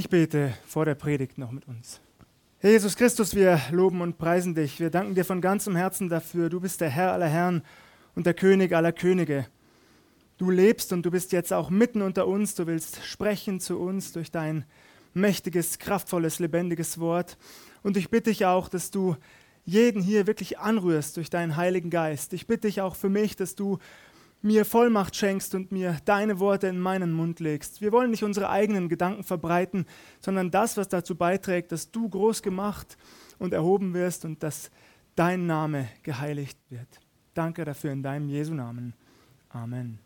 Ich bete vor der Predigt noch mit uns. Herr Jesus Christus, wir loben und preisen dich. Wir danken dir von ganzem Herzen dafür. Du bist der Herr aller Herren und der König aller Könige. Du lebst und du bist jetzt auch mitten unter uns. Du willst sprechen zu uns durch dein mächtiges, kraftvolles, lebendiges Wort. Und ich bitte dich auch, dass du jeden hier wirklich anrührst durch deinen Heiligen Geist. Ich bitte dich auch für mich, dass du mir Vollmacht schenkst und mir deine Worte in meinen Mund legst. Wir wollen nicht unsere eigenen Gedanken verbreiten, sondern das, was dazu beiträgt, dass du groß gemacht und erhoben wirst und dass dein Name geheiligt wird. Danke dafür in deinem Jesu Namen. Amen.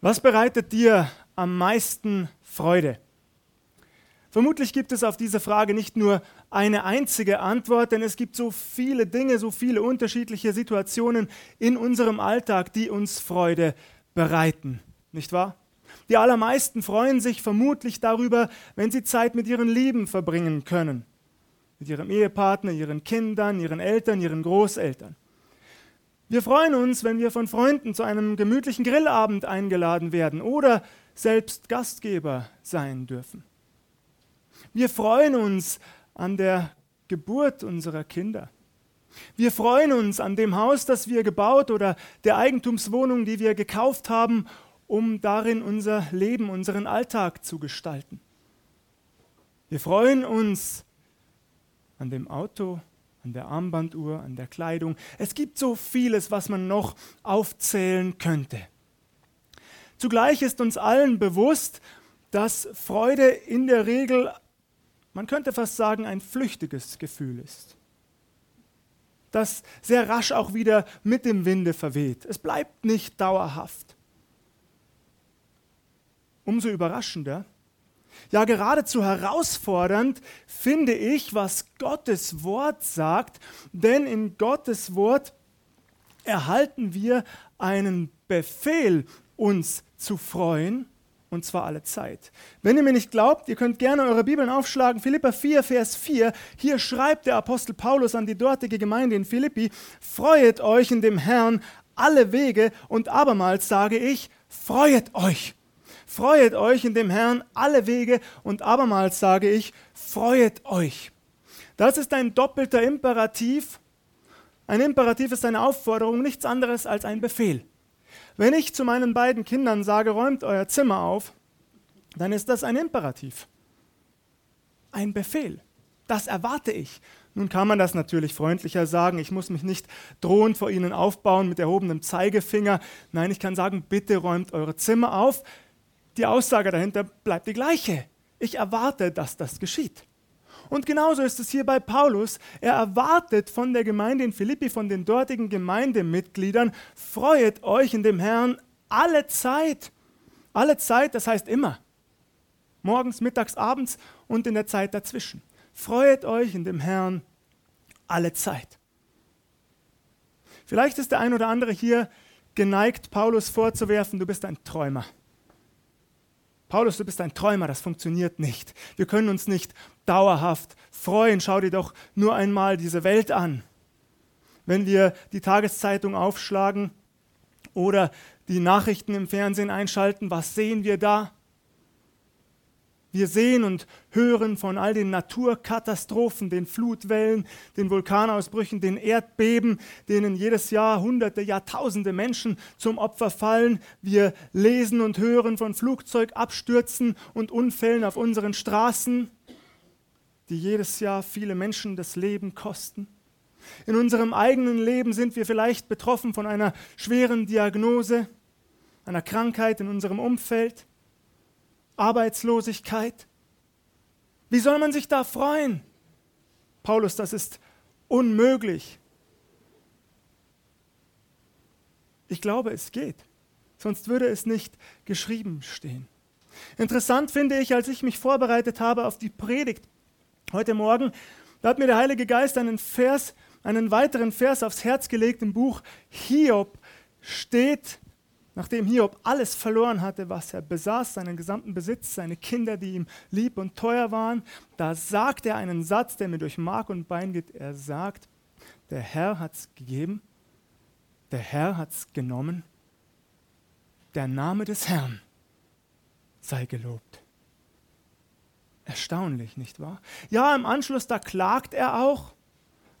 Was bereitet dir am meisten Freude? Vermutlich gibt es auf diese Frage nicht nur eine einzige Antwort, denn es gibt so viele Dinge, so viele unterschiedliche Situationen in unserem Alltag, die uns Freude bereiten, nicht wahr? Die allermeisten freuen sich vermutlich darüber, wenn sie Zeit mit ihren Lieben verbringen können, mit ihrem Ehepartner, ihren Kindern, ihren Eltern, ihren Großeltern. Wir freuen uns, wenn wir von Freunden zu einem gemütlichen Grillabend eingeladen werden oder selbst Gastgeber sein dürfen. Wir freuen uns an der Geburt unserer Kinder. Wir freuen uns an dem Haus, das wir gebaut oder der Eigentumswohnung, die wir gekauft haben, um darin unser Leben, unseren Alltag zu gestalten. Wir freuen uns an dem Auto, an der Armbanduhr, an der Kleidung. Es gibt so vieles, was man noch aufzählen könnte. Zugleich ist uns allen bewusst, dass Freude in der Regel man könnte fast sagen, ein flüchtiges Gefühl ist, das sehr rasch auch wieder mit dem Winde verweht. Es bleibt nicht dauerhaft. Umso überraschender, ja geradezu herausfordernd finde ich, was Gottes Wort sagt, denn in Gottes Wort erhalten wir einen Befehl, uns zu freuen und zwar alle Zeit. Wenn ihr mir nicht glaubt, ihr könnt gerne eure Bibeln aufschlagen. Philippa 4, Vers 4. Hier schreibt der Apostel Paulus an die dortige Gemeinde in Philippi: Freuet euch in dem Herrn alle Wege und abermals sage ich: Freuet euch. Freuet euch in dem Herrn alle Wege und abermals sage ich: Freuet euch. Das ist ein doppelter Imperativ. Ein Imperativ ist eine Aufforderung, nichts anderes als ein Befehl. Wenn ich zu meinen beiden Kindern sage, räumt euer Zimmer auf, dann ist das ein Imperativ, ein Befehl. Das erwarte ich. Nun kann man das natürlich freundlicher sagen. Ich muss mich nicht drohend vor ihnen aufbauen mit erhobenem Zeigefinger. Nein, ich kann sagen, bitte räumt eure Zimmer auf. Die Aussage dahinter bleibt die gleiche. Ich erwarte, dass das geschieht. Und genauso ist es hier bei Paulus. Er erwartet von der Gemeinde in Philippi, von den dortigen Gemeindemitgliedern, freuet euch in dem Herrn alle Zeit. Alle Zeit, das heißt immer. Morgens, mittags, abends und in der Zeit dazwischen. Freuet euch in dem Herrn alle Zeit. Vielleicht ist der ein oder andere hier geneigt, Paulus vorzuwerfen, du bist ein Träumer. Paulus, du bist ein Träumer, das funktioniert nicht. Wir können uns nicht dauerhaft freuen. Schau dir doch nur einmal diese Welt an. Wenn wir die Tageszeitung aufschlagen oder die Nachrichten im Fernsehen einschalten, was sehen wir da? Wir sehen und hören von all den Naturkatastrophen, den Flutwellen, den Vulkanausbrüchen, den Erdbeben, denen jedes Jahr Hunderte, Jahrtausende Menschen zum Opfer fallen. Wir lesen und hören von Flugzeugabstürzen und Unfällen auf unseren Straßen, die jedes Jahr viele Menschen das Leben kosten. In unserem eigenen Leben sind wir vielleicht betroffen von einer schweren Diagnose, einer Krankheit in unserem Umfeld Arbeitslosigkeit. Wie soll man sich da freuen? Paulus, das ist unmöglich. Ich glaube, es geht. Sonst würde es nicht geschrieben stehen. Interessant finde ich, als ich mich vorbereitet habe auf die Predigt heute Morgen, da hat mir der Heilige Geist einen Vers, einen weiteren Vers aufs Herz gelegt im Buch Hiob steht Nachdem Hiob alles verloren hatte, was er besaß, seinen gesamten Besitz, seine Kinder, die ihm lieb und teuer waren, da sagt er einen Satz, der mir durch Mark und Bein geht. Er sagt, der Herr hat es gegeben, der Herr hat es genommen. der Name des Herrn sei gelobt. Erstaunlich, nicht wahr? Ja, im Anschluss, da klagt er auch.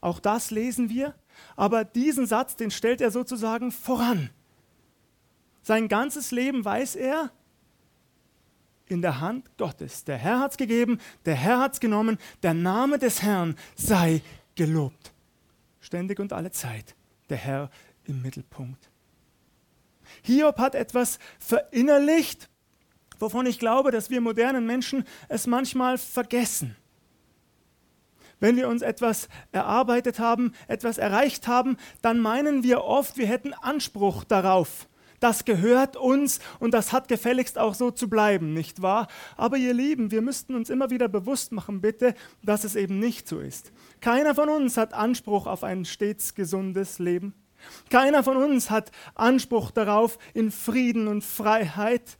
Auch das lesen wir. Aber diesen Satz, den stellt er sozusagen voran. Sein ganzes Leben weiß er in der Hand Gottes. Der Herr hat es gegeben, der Herr hat es genommen, der Name des Herrn sei gelobt. Ständig und alle Zeit. Der Herr im Mittelpunkt. Hiob hat etwas verinnerlicht, wovon ich glaube, dass wir modernen Menschen es manchmal vergessen. Wenn wir uns etwas erarbeitet haben, etwas erreicht haben, dann meinen wir oft, wir hätten Anspruch darauf. Das gehört uns und das hat gefälligst auch so zu bleiben, nicht wahr? Aber ihr Lieben, wir müssten uns immer wieder bewusst machen, bitte, dass es eben nicht so ist. Keiner von uns hat Anspruch auf ein stets gesundes Leben. Keiner von uns hat Anspruch darauf, in Frieden und Freiheit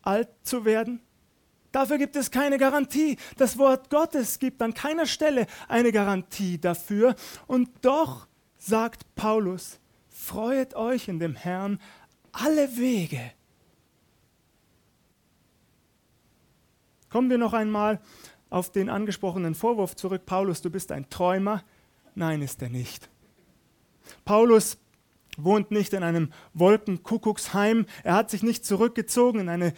alt zu werden. Dafür gibt es keine Garantie. Das Wort Gottes gibt an keiner Stelle eine Garantie dafür. Und doch sagt Paulus, freuet euch in dem Herrn alle Wege. Kommen wir noch einmal auf den angesprochenen Vorwurf zurück. Paulus, du bist ein Träumer. Nein, ist er nicht. Paulus wohnt nicht in einem Wolkenkuckucksheim. Er hat sich nicht zurückgezogen in eine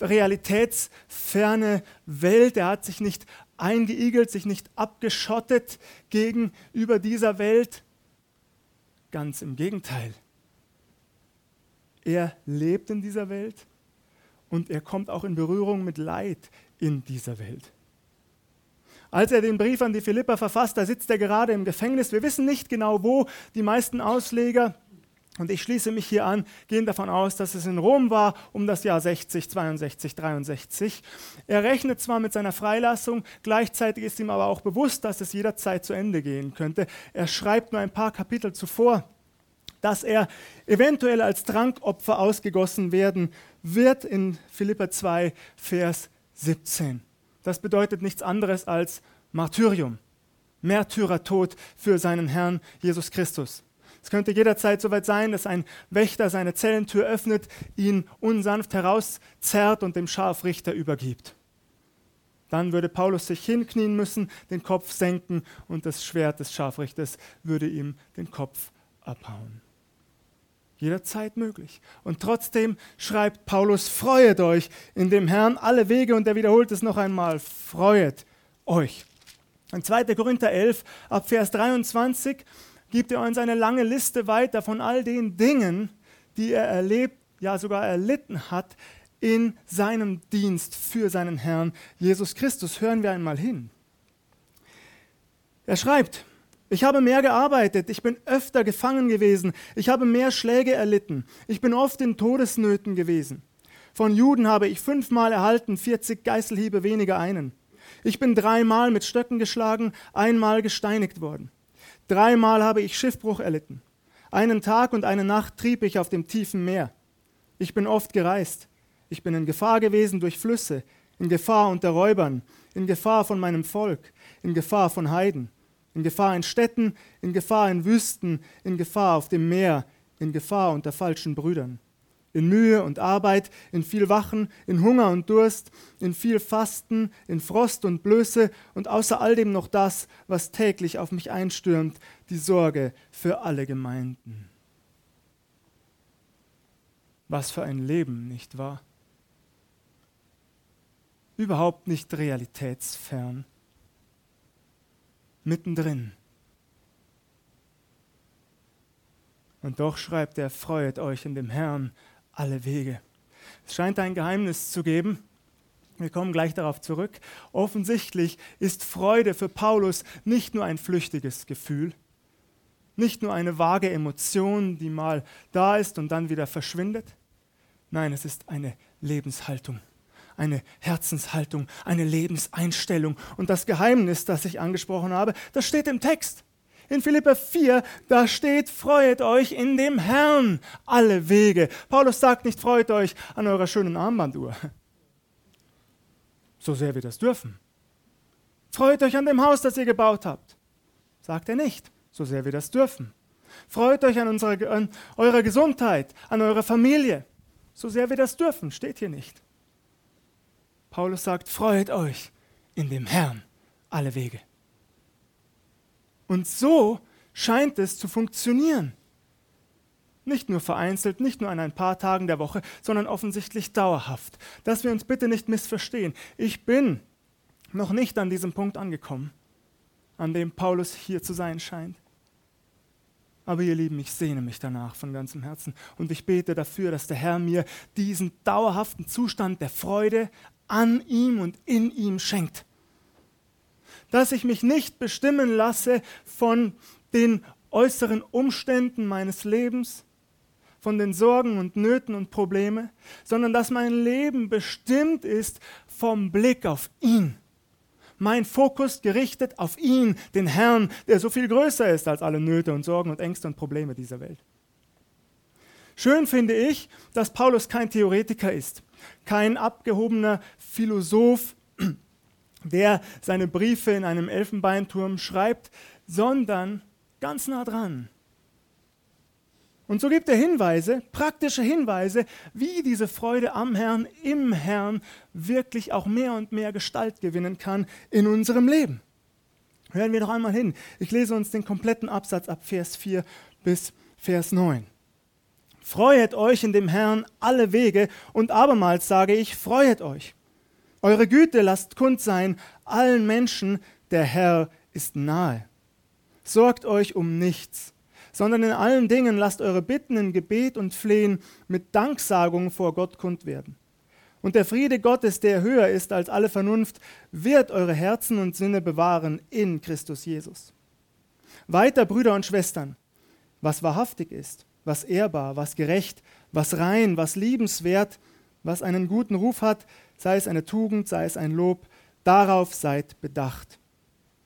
realitätsferne Welt. Er hat sich nicht eingeigelt, sich nicht abgeschottet gegenüber dieser Welt. Ganz im Gegenteil. Er lebt in dieser Welt und er kommt auch in Berührung mit Leid in dieser Welt. Als er den Brief an die Philipper verfasst, da sitzt er gerade im Gefängnis. Wir wissen nicht genau wo. Die meisten Ausleger, und ich schließe mich hier an, gehen davon aus, dass es in Rom war um das Jahr 60, 62, 63. Er rechnet zwar mit seiner Freilassung, gleichzeitig ist ihm aber auch bewusst, dass es jederzeit zu Ende gehen könnte. Er schreibt nur ein paar Kapitel zuvor, dass er eventuell als Trankopfer ausgegossen werden wird in Philippa 2, Vers 17. Das bedeutet nichts anderes als Martyrium, Märtyrertod für seinen Herrn Jesus Christus. Es könnte jederzeit soweit sein, dass ein Wächter seine Zellentür öffnet, ihn unsanft herauszerrt und dem Scharfrichter übergibt. Dann würde Paulus sich hinknien müssen, den Kopf senken und das Schwert des Scharfrichters würde ihm den Kopf abhauen. Jederzeit möglich. Und trotzdem schreibt Paulus, freuet euch in dem Herrn alle Wege und er wiederholt es noch einmal, freuet euch. In 2. Korinther 11 ab Vers 23 gibt er uns eine lange Liste weiter von all den Dingen, die er erlebt, ja sogar erlitten hat in seinem Dienst für seinen Herrn Jesus Christus. Hören wir einmal hin. Er schreibt, ich habe mehr gearbeitet, ich bin öfter gefangen gewesen, ich habe mehr Schläge erlitten, ich bin oft in Todesnöten gewesen. Von Juden habe ich fünfmal erhalten, 40 Geißelhiebe weniger einen. Ich bin dreimal mit Stöcken geschlagen, einmal gesteinigt worden. Dreimal habe ich Schiffbruch erlitten. Einen Tag und eine Nacht trieb ich auf dem tiefen Meer. Ich bin oft gereist. Ich bin in Gefahr gewesen durch Flüsse, in Gefahr unter Räubern, in Gefahr von meinem Volk, in Gefahr von Heiden in Gefahr in Städten, in Gefahr in Wüsten, in Gefahr auf dem Meer, in Gefahr unter falschen Brüdern. In Mühe und Arbeit, in viel Wachen, in Hunger und Durst, in viel Fasten, in Frost und Blöße und außer all dem noch das, was täglich auf mich einstürmt, die Sorge für alle Gemeinden. Was für ein Leben, nicht wahr? Überhaupt nicht realitätsfern mittendrin. Und doch schreibt er, freuet euch in dem Herrn alle Wege. Es scheint ein Geheimnis zu geben. Wir kommen gleich darauf zurück. Offensichtlich ist Freude für Paulus nicht nur ein flüchtiges Gefühl, nicht nur eine vage Emotion, die mal da ist und dann wieder verschwindet. Nein, es ist eine Lebenshaltung eine Herzenshaltung, eine Lebenseinstellung. Und das Geheimnis, das ich angesprochen habe, das steht im Text. In Philippa 4, da steht, freuet euch in dem Herrn alle Wege. Paulus sagt nicht, freut euch an eurer schönen Armbanduhr. So sehr wir das dürfen. Freut euch an dem Haus, das ihr gebaut habt. Sagt er nicht, so sehr wir das dürfen. Freut euch an, unserer, an eurer Gesundheit, an eurer Familie. so sehr wir das dürfen, steht hier nicht. Paulus sagt, freut euch in dem Herrn alle Wege. Und so scheint es zu funktionieren. Nicht nur vereinzelt, nicht nur an ein paar Tagen der Woche, sondern offensichtlich dauerhaft. Dass wir uns bitte nicht missverstehen. Ich bin noch nicht an diesem Punkt angekommen, an dem Paulus hier zu sein scheint. Aber ihr Lieben, ich sehne mich danach von ganzem Herzen und ich bete dafür, dass der Herr mir diesen dauerhaften Zustand der Freude an ihm und in ihm schenkt. Dass ich mich nicht bestimmen lasse von den äußeren Umständen meines Lebens, von den Sorgen und Nöten und Probleme, sondern dass mein Leben bestimmt ist vom Blick auf ihn. Mein Fokus gerichtet auf ihn, den Herrn, der so viel größer ist als alle Nöte und Sorgen und Ängste und Probleme dieser Welt. Schön finde ich, dass Paulus kein Theoretiker ist, kein abgehobener Philosoph, der seine Briefe in einem Elfenbeinturm schreibt, sondern ganz nah dran und so gibt er Hinweise, praktische Hinweise, wie diese Freude am Herrn, im Herrn wirklich auch mehr und mehr Gestalt gewinnen kann in unserem Leben. Hören wir noch einmal hin. Ich lese uns den kompletten Absatz ab Vers 4 bis Vers 9. Freuet euch in dem Herrn alle Wege und abermals sage ich, freuet euch. Eure Güte lasst kund sein allen Menschen, der Herr ist nahe. Sorgt euch um nichts sondern in allen Dingen lasst eure Bitten in Gebet und Flehen mit Danksagung vor Gott kund werden. Und der Friede Gottes, der höher ist als alle Vernunft, wird eure Herzen und Sinne bewahren in Christus Jesus. Weiter, Brüder und Schwestern, was wahrhaftig ist, was ehrbar, was gerecht, was rein, was liebenswert, was einen guten Ruf hat, sei es eine Tugend, sei es ein Lob, darauf seid bedacht.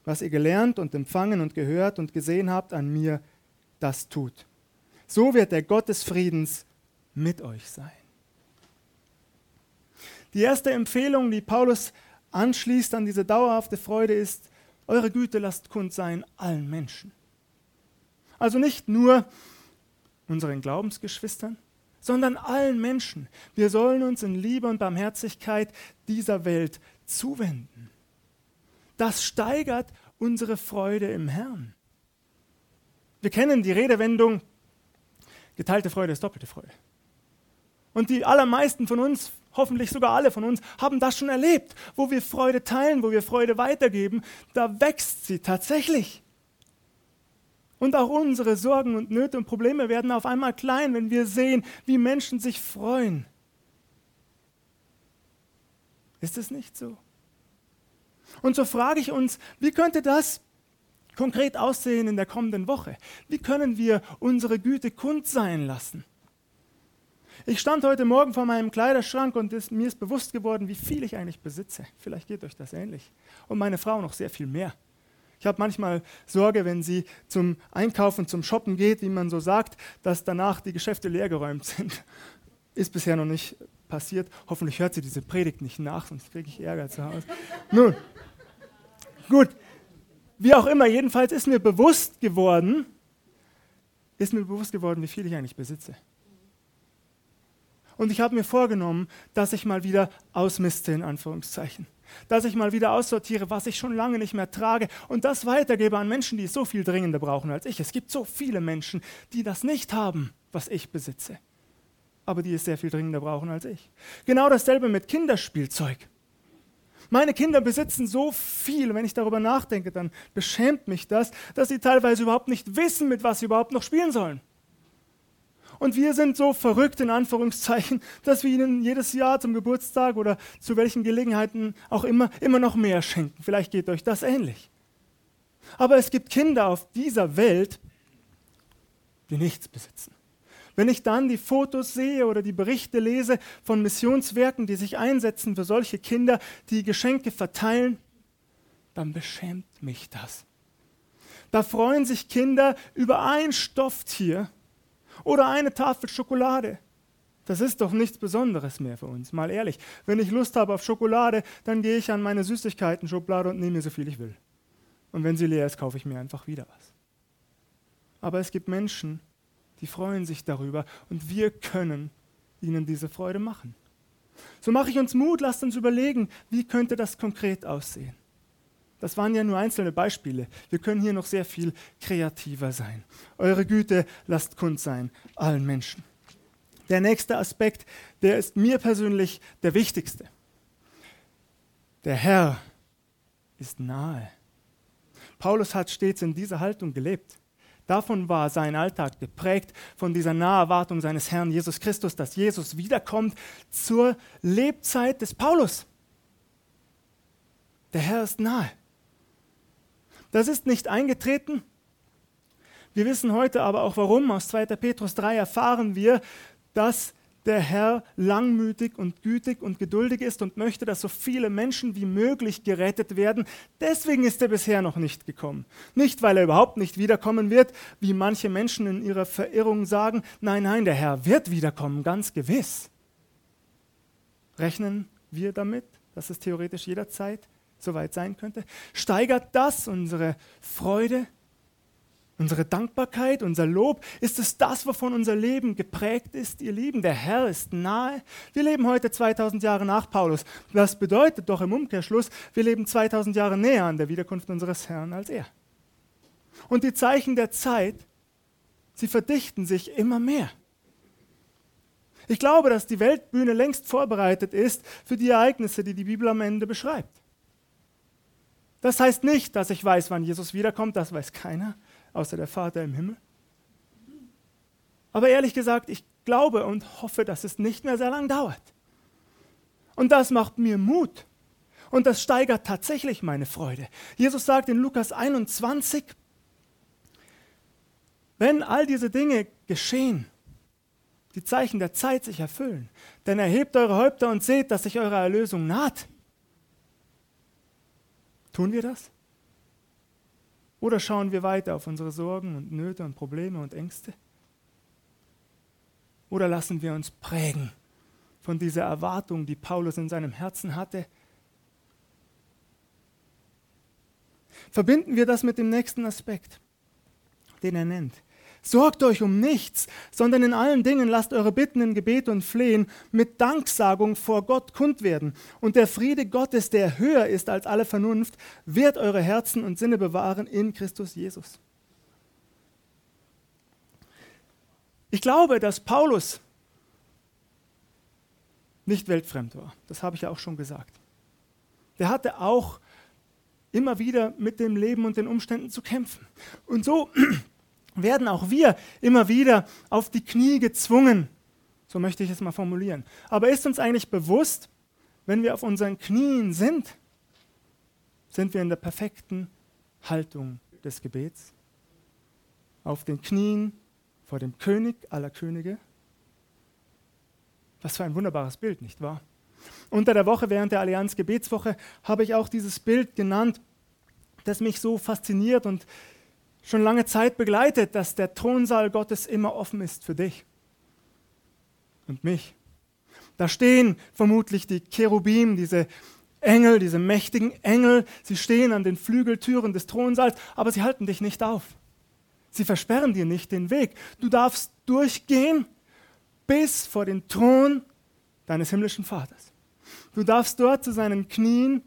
Was ihr gelernt und empfangen und gehört und gesehen habt an mir, das tut. So wird der Gott des Friedens mit euch sein. Die erste Empfehlung, die Paulus anschließt an diese dauerhafte Freude, ist, eure Güte lasst kund sein allen Menschen. Also nicht nur unseren Glaubensgeschwistern, sondern allen Menschen. Wir sollen uns in Liebe und Barmherzigkeit dieser Welt zuwenden. Das steigert unsere Freude im Herrn. Wir kennen die Redewendung, geteilte Freude ist doppelte Freude. Und die allermeisten von uns, hoffentlich sogar alle von uns, haben das schon erlebt. Wo wir Freude teilen, wo wir Freude weitergeben, da wächst sie tatsächlich. Und auch unsere Sorgen und Nöte und Probleme werden auf einmal klein, wenn wir sehen, wie Menschen sich freuen. Ist es nicht so? Und so frage ich uns, wie könnte das konkret aussehen in der kommenden Woche? Wie können wir unsere Güte kund sein lassen? Ich stand heute Morgen vor meinem Kleiderschrank und es, mir ist bewusst geworden, wie viel ich eigentlich besitze. Vielleicht geht euch das ähnlich. Und meine Frau noch sehr viel mehr. Ich habe manchmal Sorge, wenn sie zum Einkaufen, zum Shoppen geht, wie man so sagt, dass danach die Geschäfte leergeräumt sind. Ist bisher noch nicht passiert. Hoffentlich hört sie diese Predigt nicht nach, sonst kriege ich Ärger zu Hause. Nun, gut, wie auch immer, jedenfalls ist mir bewusst geworden, ist mir bewusst geworden, wie viel ich eigentlich besitze. Und ich habe mir vorgenommen, dass ich mal wieder ausmiste, in Anführungszeichen. Dass ich mal wieder aussortiere, was ich schon lange nicht mehr trage und das weitergebe an Menschen, die es so viel dringender brauchen als ich. Es gibt so viele Menschen, die das nicht haben, was ich besitze, aber die es sehr viel dringender brauchen als ich. Genau dasselbe mit Kinderspielzeug. Meine Kinder besitzen so viel, wenn ich darüber nachdenke, dann beschämt mich das, dass sie teilweise überhaupt nicht wissen, mit was sie überhaupt noch spielen sollen. Und wir sind so verrückt in Anführungszeichen, dass wir ihnen jedes Jahr zum Geburtstag oder zu welchen Gelegenheiten auch immer immer noch mehr schenken. Vielleicht geht euch das ähnlich. Aber es gibt Kinder auf dieser Welt, die nichts besitzen. Wenn ich dann die Fotos sehe oder die Berichte lese von Missionswerken, die sich einsetzen für solche Kinder, die Geschenke verteilen, dann beschämt mich das. Da freuen sich Kinder über ein Stofftier oder eine Tafel Schokolade. Das ist doch nichts Besonderes mehr für uns, mal ehrlich. Wenn ich Lust habe auf Schokolade, dann gehe ich an meine Süßigkeiten-Schublade und nehme mir so viel ich will. Und wenn sie leer ist, kaufe ich mir einfach wieder was. Aber es gibt Menschen, die freuen sich darüber und wir können ihnen diese Freude machen. So mache ich uns Mut, lasst uns überlegen, wie könnte das konkret aussehen. Das waren ja nur einzelne Beispiele. Wir können hier noch sehr viel kreativer sein. Eure Güte lasst kund sein, allen Menschen. Der nächste Aspekt, der ist mir persönlich der wichtigste. Der Herr ist nahe. Paulus hat stets in dieser Haltung gelebt. Davon war sein Alltag geprägt, von dieser Naherwartung seines Herrn Jesus Christus, dass Jesus wiederkommt zur Lebzeit des Paulus. Der Herr ist nahe. Das ist nicht eingetreten. Wir wissen heute aber auch warum. Aus 2. Petrus 3 erfahren wir, dass der Herr langmütig und gütig und geduldig ist und möchte, dass so viele Menschen wie möglich gerettet werden. Deswegen ist er bisher noch nicht gekommen. Nicht, weil er überhaupt nicht wiederkommen wird, wie manche Menschen in ihrer Verirrung sagen. Nein, nein, der Herr wird wiederkommen, ganz gewiss. Rechnen wir damit, dass es theoretisch jederzeit soweit sein könnte? Steigert das unsere Freude Unsere Dankbarkeit, unser Lob, ist es das, wovon unser Leben geprägt ist, ihr Lieben? Der Herr ist nahe. Wir leben heute 2000 Jahre nach Paulus. Das bedeutet doch im Umkehrschluss, wir leben 2000 Jahre näher an der Wiederkunft unseres Herrn als er. Und die Zeichen der Zeit, sie verdichten sich immer mehr. Ich glaube, dass die Weltbühne längst vorbereitet ist für die Ereignisse, die die Bibel am Ende beschreibt. Das heißt nicht, dass ich weiß, wann Jesus wiederkommt, das weiß keiner außer der Vater im Himmel. Aber ehrlich gesagt, ich glaube und hoffe, dass es nicht mehr sehr lang dauert. Und das macht mir Mut. Und das steigert tatsächlich meine Freude. Jesus sagt in Lukas 21, wenn all diese Dinge geschehen, die Zeichen der Zeit sich erfüllen, dann erhebt eure Häupter und seht, dass sich eure Erlösung naht. Tun wir das? Oder schauen wir weiter auf unsere Sorgen und Nöte und Probleme und Ängste? Oder lassen wir uns prägen von dieser Erwartung, die Paulus in seinem Herzen hatte? Verbinden wir das mit dem nächsten Aspekt, den er nennt. Sorgt euch um nichts, sondern in allen Dingen lasst eure Bitten in Gebet und Flehen mit Danksagung vor Gott kund werden. Und der Friede Gottes, der höher ist als alle Vernunft, wird eure Herzen und Sinne bewahren in Christus Jesus. Ich glaube, dass Paulus nicht weltfremd war. Das habe ich ja auch schon gesagt. Der hatte auch immer wieder mit dem Leben und den Umständen zu kämpfen. Und so werden auch wir immer wieder auf die Knie gezwungen. So möchte ich es mal formulieren. Aber ist uns eigentlich bewusst, wenn wir auf unseren Knien sind, sind wir in der perfekten Haltung des Gebets? Auf den Knien vor dem König aller Könige? Was für ein wunderbares Bild, nicht wahr? Unter der Woche während der Allianz Gebetswoche habe ich auch dieses Bild genannt, das mich so fasziniert und schon lange Zeit begleitet, dass der Thronsaal Gottes immer offen ist für dich und mich. Da stehen vermutlich die Cherubim, diese Engel, diese mächtigen Engel, sie stehen an den Flügeltüren des Thronsaals, aber sie halten dich nicht auf. Sie versperren dir nicht den Weg. Du darfst durchgehen bis vor den Thron deines himmlischen Vaters. Du darfst dort zu seinen Knien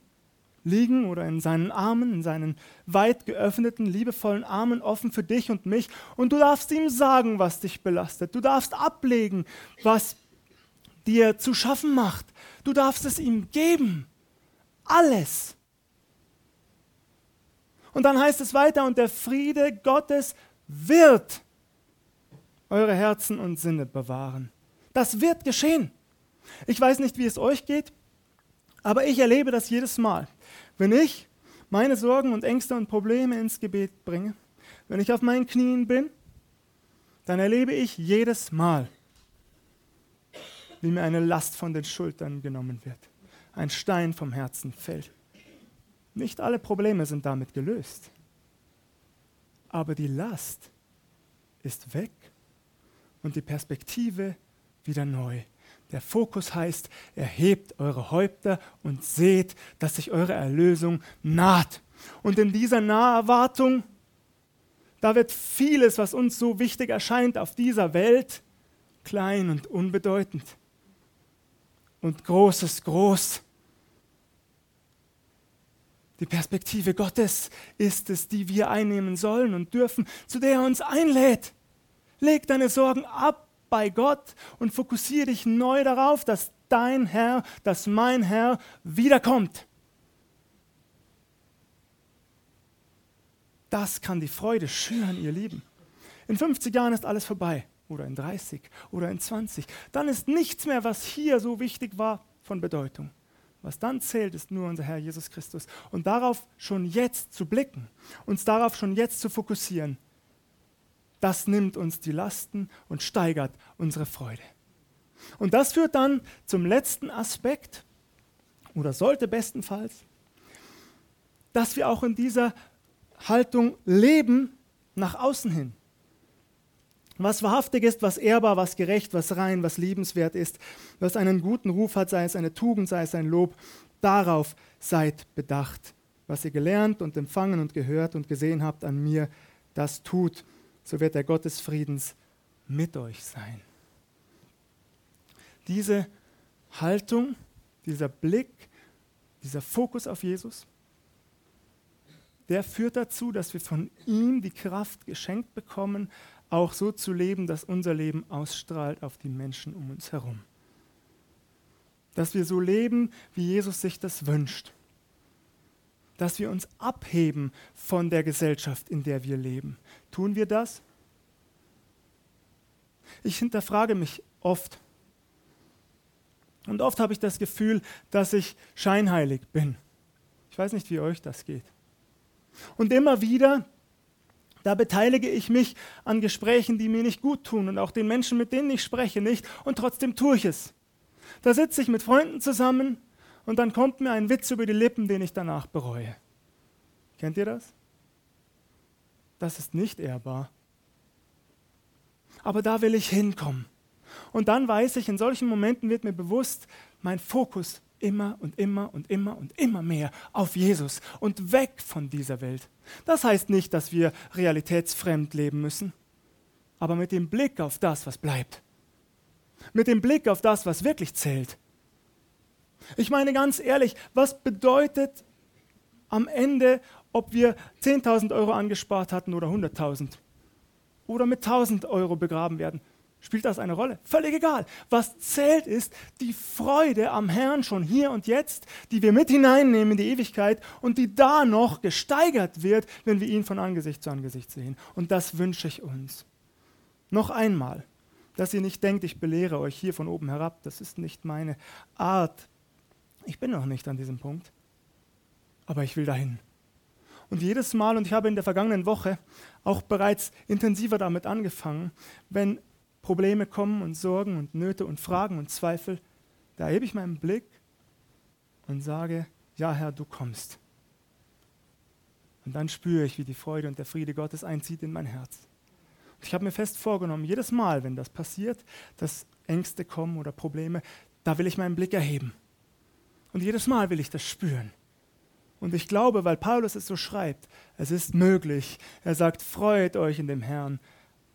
liegen oder in seinen Armen, in seinen weit geöffneten, liebevollen Armen offen für dich und mich. Und du darfst ihm sagen, was dich belastet. Du darfst ablegen, was dir zu schaffen macht. Du darfst es ihm geben. Alles. Und dann heißt es weiter, und der Friede Gottes wird eure Herzen und Sinne bewahren. Das wird geschehen. Ich weiß nicht, wie es euch geht, aber ich erlebe das jedes Mal. Wenn ich meine Sorgen und Ängste und Probleme ins Gebet bringe, wenn ich auf meinen Knien bin, dann erlebe ich jedes Mal, wie mir eine Last von den Schultern genommen wird. Ein Stein vom Herzen fällt. Nicht alle Probleme sind damit gelöst. Aber die Last ist weg und die Perspektive wieder neu. Der Fokus heißt, erhebt eure Häupter und seht, dass sich eure Erlösung naht. Und in dieser Naherwartung, da wird vieles, was uns so wichtig erscheint auf dieser Welt, klein und unbedeutend. und Großes groß. Die Perspektive Gottes ist es, die wir einnehmen sollen und dürfen, zu der er uns einlädt. Leg deine Sorgen ab bei Gott und fokussiere dich neu darauf, dass dein Herr, dass mein Herr wiederkommt. Das kann die Freude schüren, ihr Lieben. In 50 Jahren ist alles vorbei oder in 30 oder in 20. Dann ist nichts mehr, was hier so wichtig war, von Bedeutung. Was dann zählt, ist nur unser Herr Jesus Christus. Und darauf schon jetzt zu blicken, uns darauf schon jetzt zu fokussieren, das nimmt uns die Lasten und steigert unsere Freude. Und das führt dann zum letzten Aspekt, oder sollte bestenfalls, dass wir auch in dieser Haltung leben nach außen hin. Was wahrhaftig ist, was ehrbar, was gerecht, was rein, was liebenswert ist, was einen guten Ruf hat, sei es eine Tugend, sei es ein Lob, darauf seid bedacht. Was ihr gelernt und empfangen und gehört und gesehen habt an mir, das tut, so wird der Gott des Friedens mit euch sein. Diese Haltung, dieser Blick, dieser Fokus auf Jesus, der führt dazu, dass wir von ihm die Kraft geschenkt bekommen, auch so zu leben, dass unser Leben ausstrahlt auf die Menschen um uns herum. Dass wir so leben, wie Jesus sich das wünscht. Dass wir uns abheben von der Gesellschaft, in der wir leben. Tun wir das? Ich hinterfrage mich oft. Und oft habe ich das Gefühl, dass ich scheinheilig bin. Ich weiß nicht, wie euch das geht. Und immer wieder da beteilige ich mich an Gesprächen, die mir nicht gut tun und auch den Menschen, mit denen ich spreche, nicht. Und trotzdem tue ich es. Da sitze ich mit Freunden zusammen und dann kommt mir ein Witz über die Lippen, den ich danach bereue. Kennt ihr das? Das ist nicht ehrbar. Aber da will ich hinkommen. Und dann weiß ich, in solchen Momenten wird mir bewusst, mein Fokus immer und immer und immer und immer mehr auf Jesus und weg von dieser Welt. Das heißt nicht, dass wir realitätsfremd leben müssen, aber mit dem Blick auf das, was bleibt. Mit dem Blick auf das, was wirklich zählt. Ich meine ganz ehrlich, was bedeutet am Ende, ob wir 10.000 Euro angespart hatten oder 100.000? Oder mit 1.000 Euro begraben werden? Spielt das eine Rolle? Völlig egal. Was zählt ist die Freude am Herrn schon hier und jetzt, die wir mit hineinnehmen in die Ewigkeit und die da noch gesteigert wird, wenn wir ihn von Angesicht zu Angesicht sehen. Und das wünsche ich uns. Noch einmal, dass ihr nicht denkt, ich belehre euch hier von oben herab. Das ist nicht meine Art. Ich bin noch nicht an diesem Punkt. Aber ich will dahin. Und jedes Mal, und ich habe in der vergangenen Woche auch bereits intensiver damit angefangen, wenn Probleme kommen und Sorgen und Nöte und Fragen und Zweifel, da hebe ich meinen Blick und sage, ja Herr, du kommst. Und dann spüre ich, wie die Freude und der Friede Gottes einzieht in mein Herz. Und ich habe mir fest vorgenommen, jedes Mal, wenn das passiert, dass Ängste kommen oder Probleme, da will ich meinen Blick erheben. Und jedes Mal will ich das spüren. Und ich glaube, weil Paulus es so schreibt, es ist möglich. Er sagt, freut euch in dem Herrn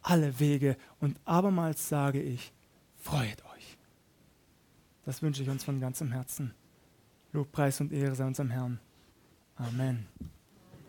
alle Wege. Und abermals sage ich, freut euch. Das wünsche ich uns von ganzem Herzen. Lobpreis und Ehre sei unserem Herrn. Amen.